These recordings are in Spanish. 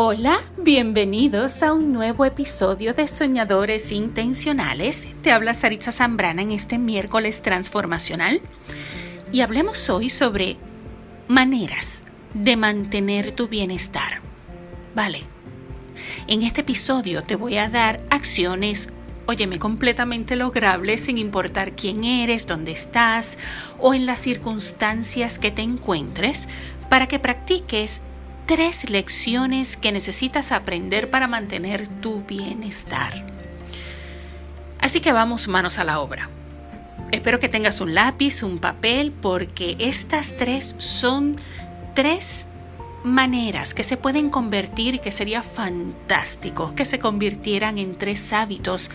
Hola, bienvenidos a un nuevo episodio de Soñadores Intencionales. Te habla Saritza Zambrana en este miércoles transformacional y hablemos hoy sobre maneras de mantener tu bienestar. Vale, en este episodio te voy a dar acciones, óyeme, completamente logrables sin importar quién eres, dónde estás o en las circunstancias que te encuentres para que practiques tres lecciones que necesitas aprender para mantener tu bienestar. Así que vamos manos a la obra. Espero que tengas un lápiz, un papel, porque estas tres son tres maneras que se pueden convertir y que sería fantástico que se convirtieran en tres hábitos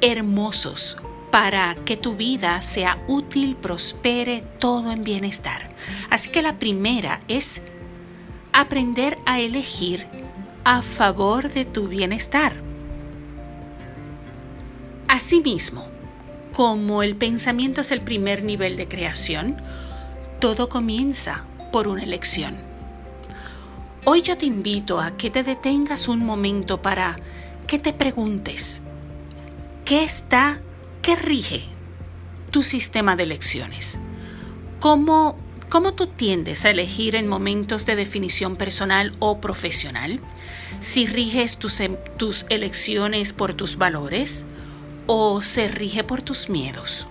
hermosos para que tu vida sea útil, prospere, todo en bienestar. Así que la primera es aprender a elegir a favor de tu bienestar. Asimismo, como el pensamiento es el primer nivel de creación, todo comienza por una elección. Hoy yo te invito a que te detengas un momento para que te preguntes, ¿qué está, qué rige tu sistema de elecciones? ¿Cómo ¿Cómo tú tiendes a elegir en momentos de definición personal o profesional? Si riges tus, em, tus, elecciones por tus valores o se rige por tus miedos.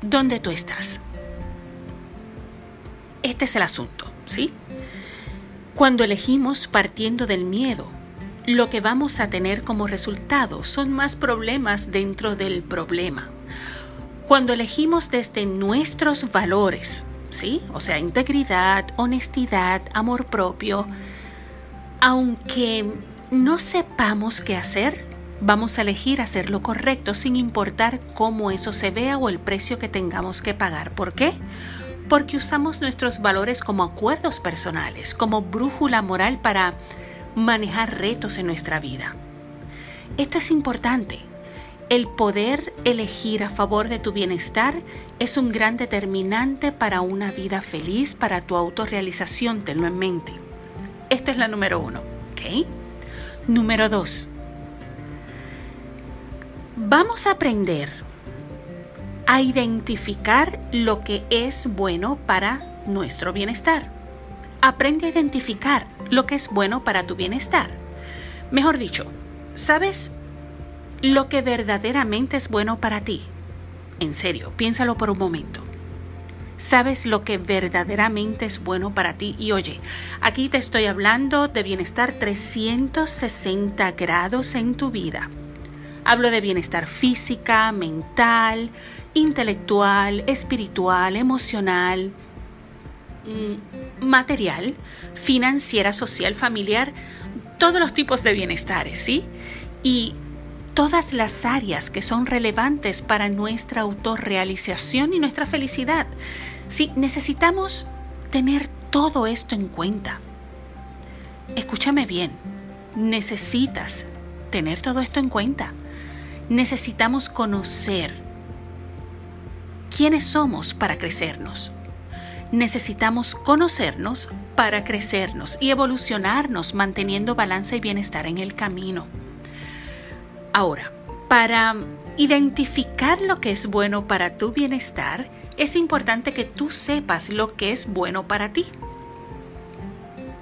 ¿Dónde tú estás? Este es el asunto, ¿sí? Cuando elegimos partiendo del miedo, lo que vamos a tener como resultado son más problemas dentro del problema. Cuando elegimos desde nuestros valores, ¿sí? O sea, integridad, honestidad, amor propio. Aunque no sepamos qué hacer, vamos a elegir hacer lo correcto sin importar cómo eso se vea o el precio que tengamos que pagar. ¿Por qué? Porque usamos nuestros valores como acuerdos personales, como brújula moral para manejar retos en nuestra vida. Esto es importante el poder elegir a favor de tu bienestar es un gran determinante para una vida feliz, para tu autorrealización, tenlo en mente. Esta es la número uno, ¿ok? Número dos. Vamos a aprender a identificar lo que es bueno para nuestro bienestar. Aprende a identificar lo que es bueno para tu bienestar. Mejor dicho, ¿sabes lo que verdaderamente es bueno para ti. En serio, piénsalo por un momento. ¿Sabes lo que verdaderamente es bueno para ti? Y oye, aquí te estoy hablando de bienestar 360 grados en tu vida. Hablo de bienestar física, mental, intelectual, espiritual, emocional, mm, material, financiera, social, familiar, todos los tipos de bienestares, ¿sí? Y todas las áreas que son relevantes para nuestra autorrealización y nuestra felicidad. Sí, necesitamos tener todo esto en cuenta. Escúchame bien, necesitas tener todo esto en cuenta. Necesitamos conocer quiénes somos para crecernos. Necesitamos conocernos para crecernos y evolucionarnos manteniendo balance y bienestar en el camino. Ahora, para identificar lo que es bueno para tu bienestar, es importante que tú sepas lo que es bueno para ti.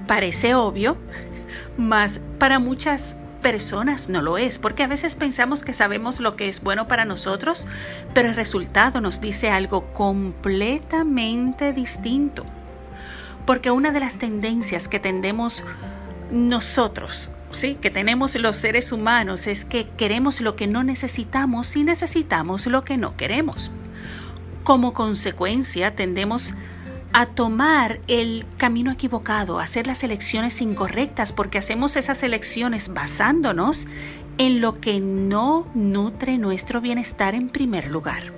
Parece obvio, mas para muchas personas no lo es, porque a veces pensamos que sabemos lo que es bueno para nosotros, pero el resultado nos dice algo completamente distinto. Porque una de las tendencias que tendemos nosotros sí, que tenemos los seres humanos es que queremos lo que no necesitamos y necesitamos lo que no queremos. Como consecuencia, tendemos a tomar el camino equivocado, a hacer las elecciones incorrectas, porque hacemos esas elecciones basándonos en lo que no nutre nuestro bienestar en primer lugar.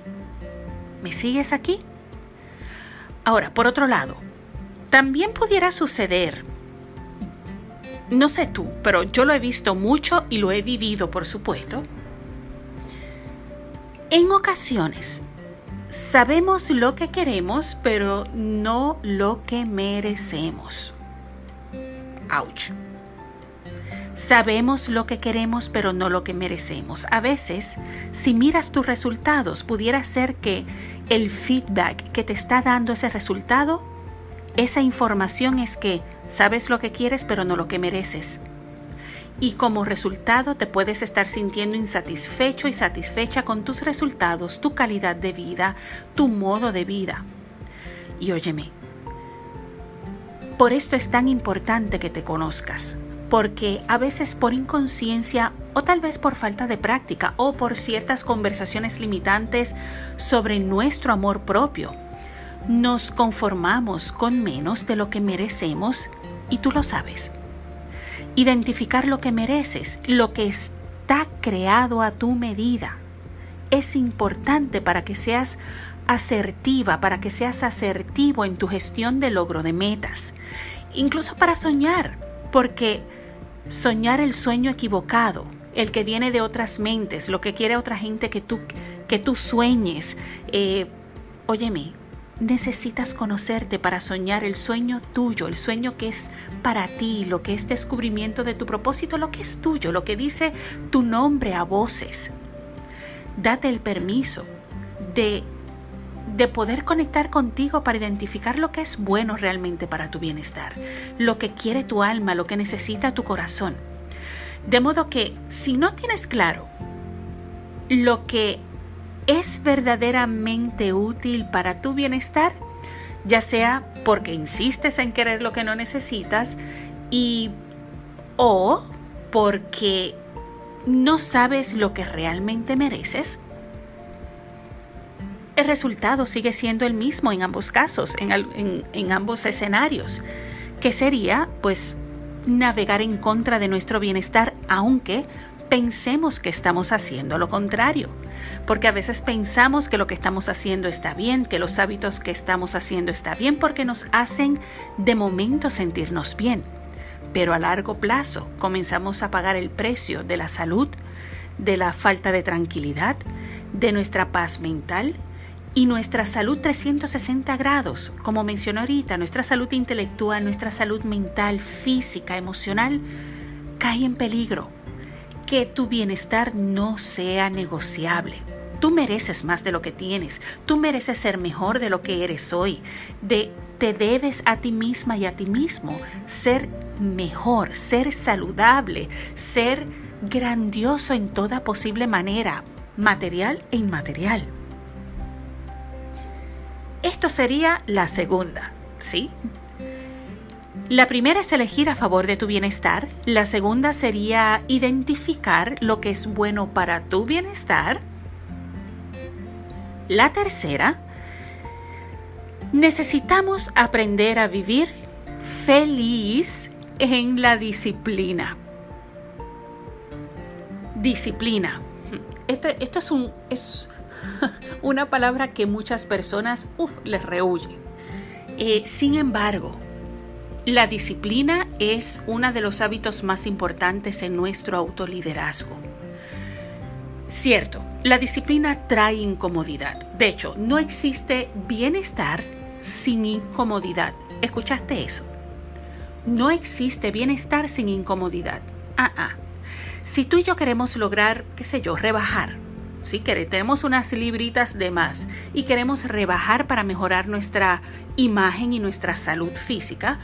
¿Me sigues aquí? Ahora, por otro lado, también pudiera suceder no sé tú, pero yo lo he visto mucho y lo he vivido, por supuesto. En ocasiones, sabemos lo que queremos, pero no lo que merecemos. Ouch. Sabemos lo que queremos, pero no lo que merecemos. A veces, si miras tus resultados, pudiera ser que el feedback que te está dando ese resultado, esa información es que sabes lo que quieres, pero no lo que mereces. Y como resultado te puedes estar sintiendo insatisfecho y satisfecha con tus resultados, tu calidad de vida, tu modo de vida. Y óyeme, por esto es tan importante que te conozcas, porque a veces por inconsciencia o tal vez por falta de práctica o por ciertas conversaciones limitantes sobre nuestro amor propio, nos conformamos con menos de lo que merecemos y tú lo sabes. Identificar lo que mereces, lo que está creado a tu medida, es importante para que seas asertiva, para que seas asertivo en tu gestión de logro de metas, incluso para soñar, porque soñar el sueño equivocado, el que viene de otras mentes, lo que quiere otra gente que tú, que tú sueñes, eh, óyeme, necesitas conocerte para soñar el sueño tuyo, el sueño que es para ti, lo que es descubrimiento de tu propósito, lo que es tuyo, lo que dice tu nombre a voces. Date el permiso de de poder conectar contigo para identificar lo que es bueno realmente para tu bienestar, lo que quiere tu alma, lo que necesita tu corazón. De modo que si no tienes claro lo que es verdaderamente útil para tu bienestar, ya sea porque insistes en querer lo que no necesitas y o porque no sabes lo que realmente mereces, el resultado sigue siendo el mismo en ambos casos, en, ambos escenarios, que sería pues navegar en contra de nuestro bienestar, aunque pensemos que estamos haciendo lo contrario. Porque a veces pensamos que lo que estamos haciendo está bien, que los hábitos que estamos haciendo está bien porque nos hacen de momento sentirnos bien. Pero a largo plazo comenzamos a pagar el precio de la salud, de la falta de tranquilidad, de nuestra paz mental y nuestra salud 360 grados, como mencioné ahorita, nuestra salud intelectual, nuestra salud mental, física, emocional, cae en peligro. Que tu bienestar no sea negociable. Tú mereces más de lo que tienes. Tú mereces ser mejor de lo que eres hoy. De, te debes a ti misma y a ti mismo ser mejor, ser saludable, ser grandioso en toda posible manera, material e inmaterial. Esto sería la segunda, ¿sí? La primera es elegir a favor de tu bienestar, la segunda sería identificar lo que es bueno para tu bienestar. La tercera, necesitamos aprender a vivir feliz en la disciplina. Disciplina. Esto, esto es un... Es, una palabra que muchas personas les rehuyen. Eh, sin embargo, la disciplina es uno de los hábitos más importantes en nuestro autoliderazgo. Cierto, la disciplina trae incomodidad. De hecho, no existe bienestar sin incomodidad. ¿Escuchaste eso? No existe bienestar sin incomodidad. Ah, ah. Si tú y yo queremos lograr, qué sé yo, rebajar, si tenemos unas libritas de más y queremos rebajar para mejorar nuestra imagen y nuestra salud física,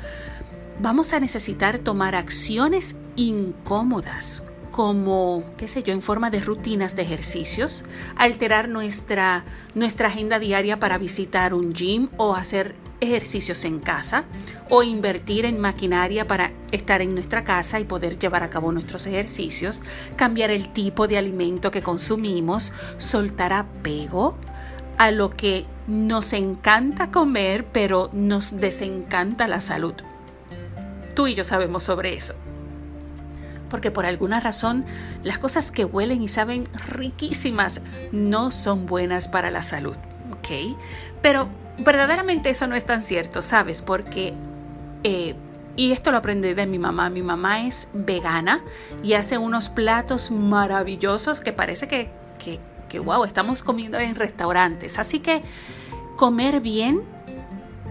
vamos a necesitar tomar acciones incómodas como, qué sé yo, en forma de rutinas de ejercicios, alterar nuestra, agenda diaria para visitar un gym o hacer ejercicios en casa o invertir en maquinaria para estar en nuestra casa y poder llevar a cabo nuestros ejercicios, cambiar el tipo de alimento que consumimos, soltar apego a lo que nos encanta comer pero nos desencanta la salud. Tú y yo sabemos sobre eso. Porque por alguna razón las cosas que huelen y saben riquísimas no son buenas para la salud. ¿Ok? Pero verdaderamente eso no es tan cierto, ¿sabes? Porque, eh, y esto lo aprendí de mi mamá, mi mamá es vegana y hace unos platos maravillosos que parece que, que, que wow, estamos comiendo en restaurantes. Así que comer bien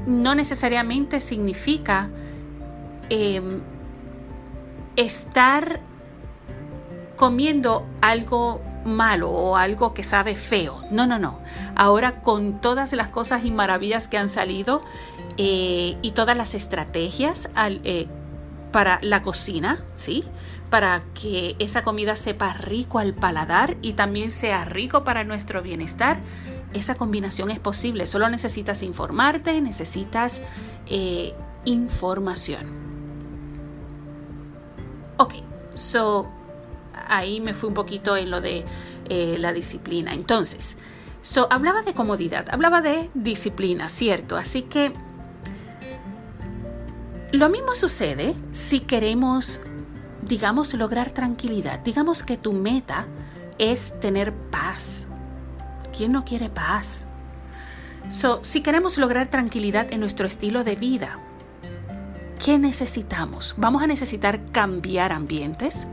no necesariamente significa em, estar comiendo algo malo o algo que sabe feo. No, no, no. Ahora con todas las cosas y maravillas que han salido eh, y todas las estrategias eh, para la cocina, ¿sí? Para que esa comida sepa rico al paladar y también sea rico para nuestro bienestar. Esa combinación es posible. Solo necesitas informarte, necesitas eh, información. Ok, so ahí me fui un poquito en lo de eh, la disciplina. Entonces, so, hablaba de comodidad, hablaba de disciplina, ¿cierto? Así que lo mismo sucede si queremos, digamos, lograr tranquilidad. Digamos que tu meta es tener paz. ¿Quién no quiere paz? So, si queremos lograr tranquilidad en nuestro estilo de vida, ¿qué necesitamos? Vamos a necesitar cambiar ambientes,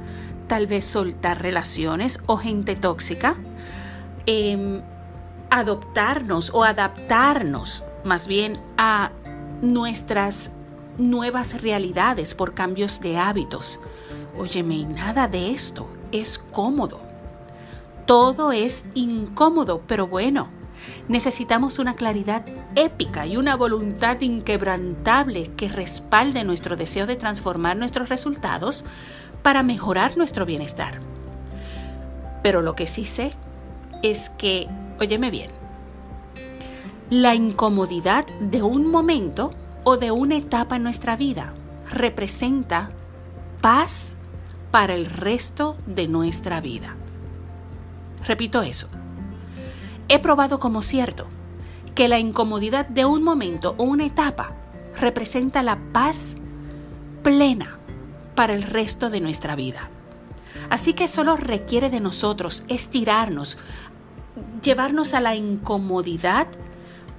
tal vez soltar relaciones o gente tóxica, em, adoptarnos o adaptarnos más bien a nuestras nuevas realidades por cambios de hábitos. Óyeme, nada de esto es cómodo. Todo es incómodo, pero bueno, necesitamos una claridad épica y una voluntad inquebrantable que respalde nuestro deseo de transformar nuestros resultados para mejorar nuestro bienestar. Pero lo que sí sé es que, óyeme bien, la incomodidad de un momento o de una etapa en nuestra vida representa paz para el resto de nuestra vida. Repito eso. He probado como cierto que la incomodidad de un momento o una etapa representa la paz plena para el resto de nuestra vida. Así que solo requiere de nosotros estirarnos, llevarnos a la incomodidad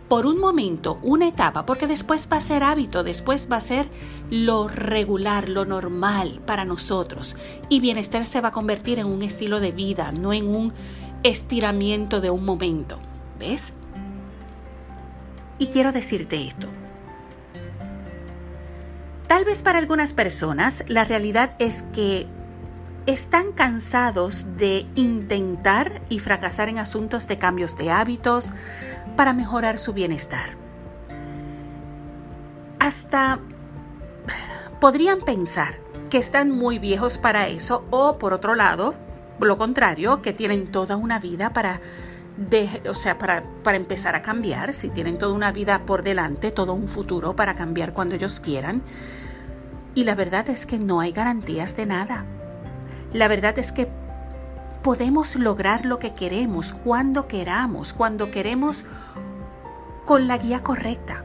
por un momento, una etapa, porque después va a ser hábito, después va a ser lo regular, lo normal para nosotros. Y bienestar se va a convertir en un estilo de vida, no en un estiramiento de un momento. ¿Ves? Y quiero decirte esto. Tal vez para algunas personas la realidad es que están cansados de intentar y fracasar en asuntos de cambios de hábitos para mejorar su bienestar. Hasta podrían pensar que están muy viejos para eso o por otro lado, lo contrario, que tienen toda una vida para o sea, para, para empezar a cambiar, si tienen toda una vida por delante, todo un futuro para cambiar cuando ellos quieran. Y la verdad es que no hay garantías de nada. La verdad es que podemos lograr lo que queremos cuando queramos, cuando queremos con la guía correcta.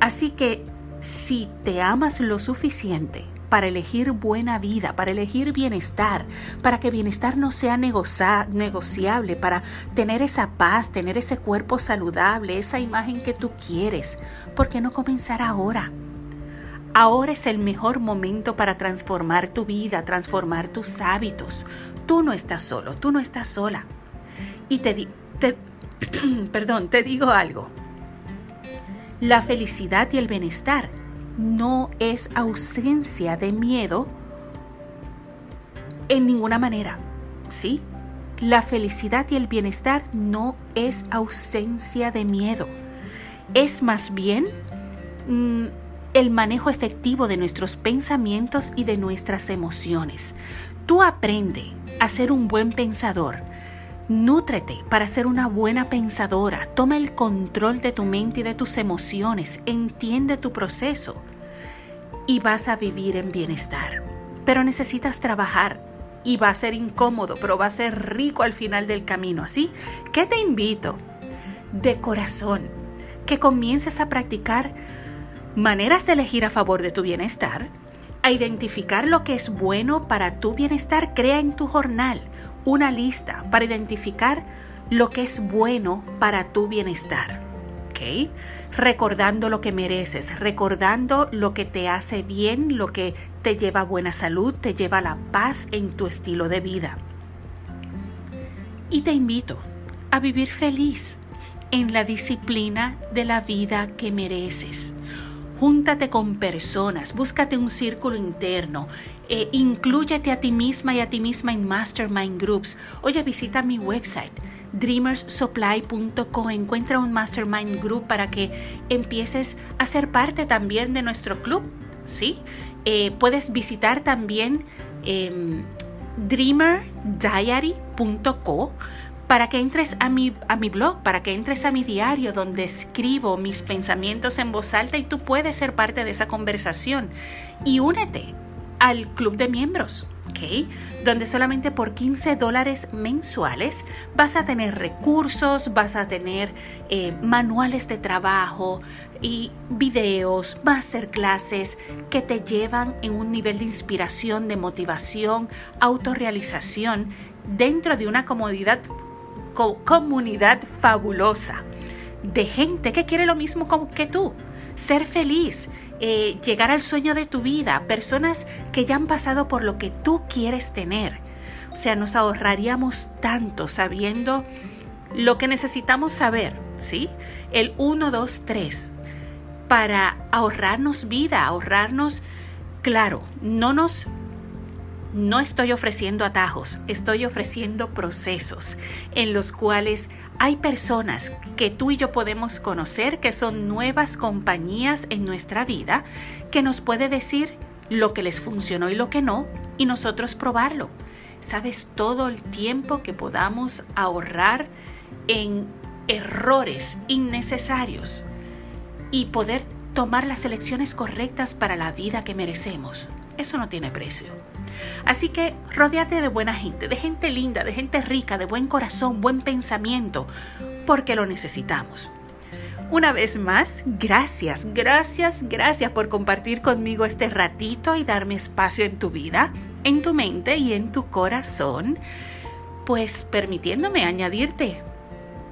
Así que si te amas lo suficiente para elegir buena vida, para elegir bienestar, para que bienestar no sea negociable, para tener esa paz, tener ese cuerpo saludable, esa imagen que tú quieres, ¿por qué no comenzar ahora? Ahora es el mejor momento para transformar tu vida, transformar tus hábitos. Tú no estás solo, tú no estás sola. Y te, te perdón, te digo algo. La felicidad y el bienestar no es ausencia de miedo en ninguna manera. ¿Sí? La felicidad y el bienestar no es ausencia de miedo. Es más bien mm, el manejo efectivo de nuestros pensamientos y de nuestras emociones. Tú aprende a ser un buen pensador. Nútrete para ser una buena pensadora. Toma el control de tu mente y de tus emociones. Entiende tu proceso y vas a vivir en bienestar. Pero necesitas trabajar y va a ser incómodo, pero va a ser rico al final del camino. Así que te invito de corazón que comiences a practicar maneras de elegir a favor de tu bienestar, a identificar lo que es bueno para tu bienestar, crea en tu jornal una lista para identificar lo que es bueno para tu bienestar. ¿Ok? Recordando lo que mereces, recordando lo que te hace bien, lo que te lleva a buena salud, te lleva a la paz en tu estilo de vida. Y te invito a vivir feliz en la disciplina de la vida que mereces Júntate con personas, búscate un círculo interno, eh, inclúyete a ti misma y a ti misma en mastermind groups. Oye, visita mi website dreamersupply.co. Encuentra un mastermind group para que empieces a ser parte también de nuestro club. ¿sí? Eh, puedes visitar también em, dreamerdiary.co para que entres a mi, a mi blog, para que entres a mi diario donde escribo mis pensamientos en voz alta y tú puedes ser parte de esa conversación. Y únete al club de miembros. ¿ok? Donde solamente por 15 dólares mensuales vas a tener recursos, vas a tener eh, manuales de trabajo y videos, masterclasses que te llevan en un nivel de inspiración, de motivación, autorrealización dentro de una comodidad comunidad fabulosa de gente que quiere lo mismo que tú, ser feliz, eh, llegar al sueño de tu vida, personas que ya han pasado por lo que tú quieres tener. O sea, nos ahorraríamos tanto sabiendo lo que necesitamos saber, ¿sí? El 1, 2, 3, para ahorrarnos vida, ahorrarnos, claro, no nos no estoy ofreciendo atajos, estoy ofreciendo procesos en los cuales hay personas que tú y yo podemos conocer que son nuevas compañías en nuestra vida que nos puede decir lo que les funcionó y lo que no y nosotros probarlo. ¿Sabes todo el tiempo que podamos ahorrar en errores innecesarios y poder tomar las elecciones correctas para la vida que merecemos? Eso no tiene precio. Así que rodeate de buena gente, de gente linda, de gente rica, de buen corazón, buen pensamiento, porque lo necesitamos. Una vez más, gracias, gracias, gracias por compartir conmigo este ratito y darme espacio en tu vida, en tu mente y en tu corazón, pues permitiéndome añadirte,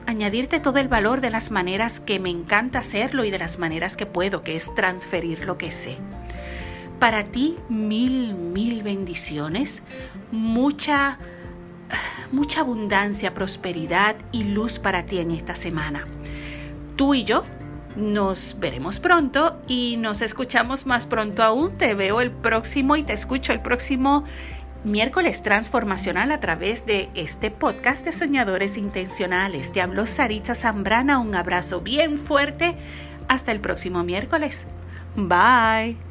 añadirte todo el valor de las maneras que me encanta hacerlo y de las maneras que puedo, que es transferir lo que sé. Para ti, mil, mil bendiciones, mucha, mucha abundancia, prosperidad y luz para ti en esta semana. Tú y yo nos veremos pronto y nos escuchamos más pronto aún. Te veo el próximo y te escucho el próximo miércoles transformacional a través de este podcast de Soñadores Intencionales. Te habló Saritza Zambrana. Un abrazo bien fuerte. Hasta el próximo miércoles. Bye.